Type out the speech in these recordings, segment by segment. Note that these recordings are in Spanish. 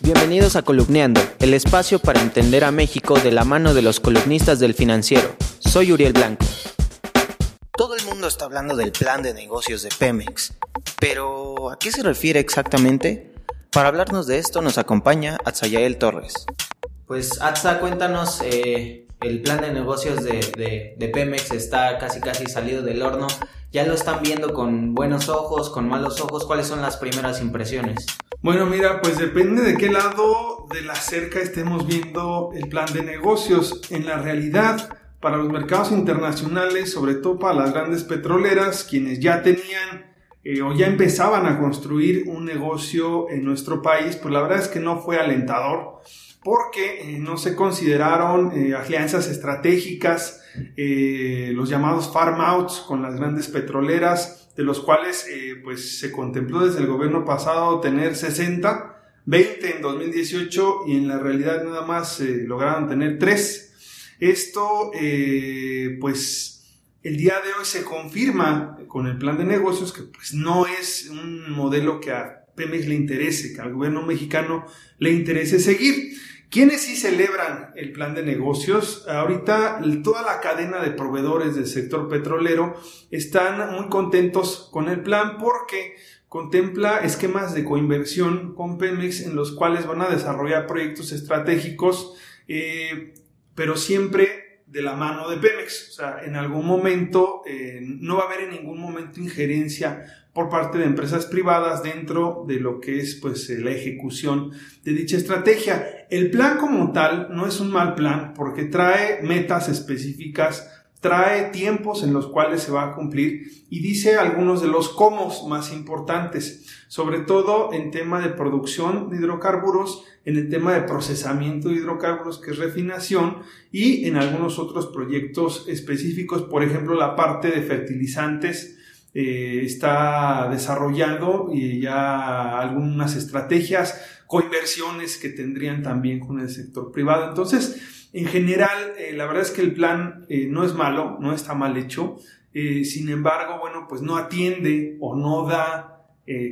Bienvenidos a Columneando, el espacio para entender a México de la mano de los columnistas del financiero. Soy Uriel Blanco. Todo el mundo está hablando del plan de negocios de Pemex, pero ¿a qué se refiere exactamente? Para hablarnos de esto nos acompaña Atzayael Torres. Pues Atza, cuéntanos, eh, el plan de negocios de, de Pemex está casi casi salido del horno. ¿Ya lo están viendo con buenos ojos, con malos ojos? ¿Cuáles son las primeras impresiones? Bueno, mira, pues depende de qué lado de la cerca estemos viendo el plan de negocios. En la realidad, para los mercados internacionales, sobre todo para las grandes petroleras, quienes ya tenían eh, o ya empezaban a construir un negocio en nuestro país, pues la verdad es que no fue alentador porque eh, no se consideraron eh, alianzas estratégicas, los llamados farm outs con las grandes petroleras, de los cuales eh, pues se contempló desde el gobierno pasado tener 60, 20 en 2018 y en la realidad nada más eh, lograron tener 3. Esto eh, pues el día de hoy se confirma con el plan de negocios que pues no es un modelo que a Pemex le interese, que al gobierno mexicano le interese seguir. ¿Quiénes sí celebran el plan de negocios? Ahorita toda la cadena de proveedores del sector petrolero están muy contentos con el plan porque contempla esquemas de coinversión con Pemex en los cuales van a desarrollar proyectos estratégicos, eh, pero siempre de la mano de Pemex. O sea, en algún momento eh, no va a haber en ningún momento injerencia por parte de empresas privadas dentro de lo que es pues eh, la ejecución de dicha estrategia. El plan como tal no es un mal plan porque trae metas específicas, trae tiempos en los cuales se va a cumplir y dice algunos de los cómo más importantes, sobre todo en tema de producción de hidrocarburos, en el tema de procesamiento de hidrocarburos que es refinación y en algunos otros proyectos específicos, por ejemplo la parte de fertilizantes, eh, está desarrollando y ya algunas estrategias, coinversiones que tendrían también con el sector privado. Entonces, en general, eh, la verdad es que el plan eh, no es malo, no está mal hecho. sin embargo, bueno, pues no atiende o no da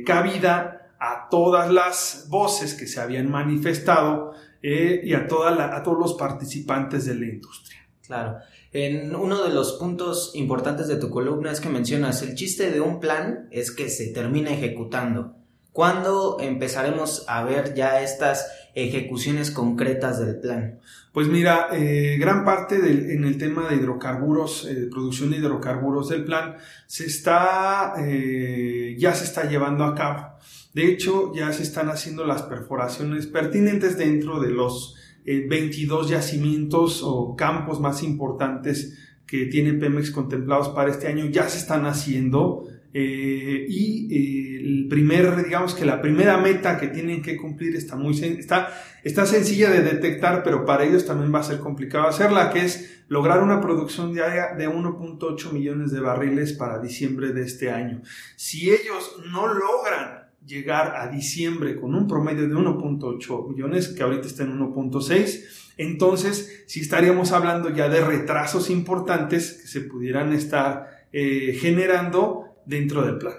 cabida a todas las voces que se habían manifestado y a, a todos los participantes de la industria. Claro. En uno de los puntos importantes de tu columna es que mencionas el chiste de un plan es que se termina ejecutando. ¿Cuándo empezaremos a ver ya estas ejecuciones concretas del plan? Pues mira, eh, gran parte del, en el tema de hidrocarburos, eh, producción de hidrocarburos del plan, se está, eh, ya se está llevando a cabo. De hecho, ya se están haciendo las perforaciones pertinentes dentro de los 22 eh, yacimientos o campos más importantes que tiene Pemex contemplados para este año ya se están haciendo eh, y eh, el primer, digamos que la primera meta que tienen que cumplir está muy está, está sencilla de detectar, pero para ellos también va a ser complicado hacerla, que es lograr una producción diaria de 1.8 millones de barriles para diciembre de este año. Si ellos no logran llegar a diciembre con un promedio de 1.8 millones, que ahorita está en 1.6, entonces si estaríamos hablando ya de retrasos importantes que se pudieran estar eh, generando dentro del plan.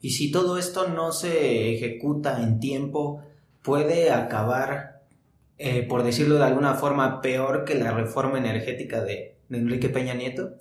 Y si todo esto no se ejecuta en tiempo, puede acabar, eh, por decirlo de alguna forma, peor que la reforma energética de Enrique Peña Nieto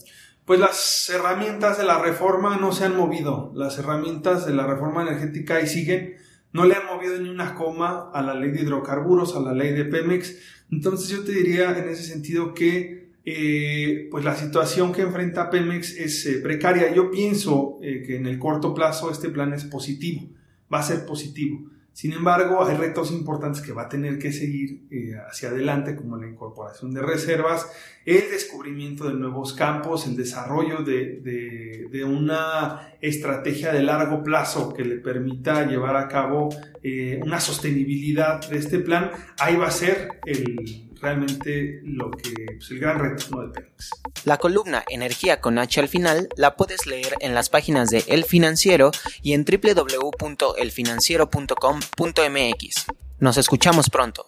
pues las herramientas de la reforma no se han movido. Las herramientas de la reforma energética ahí siguen. No le han movido ni una coma a la ley de hidrocarburos, a la ley de Pemex. Entonces yo te diría en ese sentido que eh, pues la situación que enfrenta Pemex es eh, precaria. Yo pienso eh, que en el corto plazo este plan es positivo, va a ser positivo. Sin embargo, hay retos importantes que va a tener que seguir eh, hacia adelante, como la incorporación de reservas, el descubrimiento de nuevos campos, el desarrollo de, una estrategia de largo plazo que le permita llevar a cabo eh, una sostenibilidad de este plan. Ahí va a ser el, realmente lo que pues, el gran de. La columna Energía con H al final la puedes leer en las páginas de El Financiero y en www.elfinanciero.com.mx. Nos escuchamos pronto.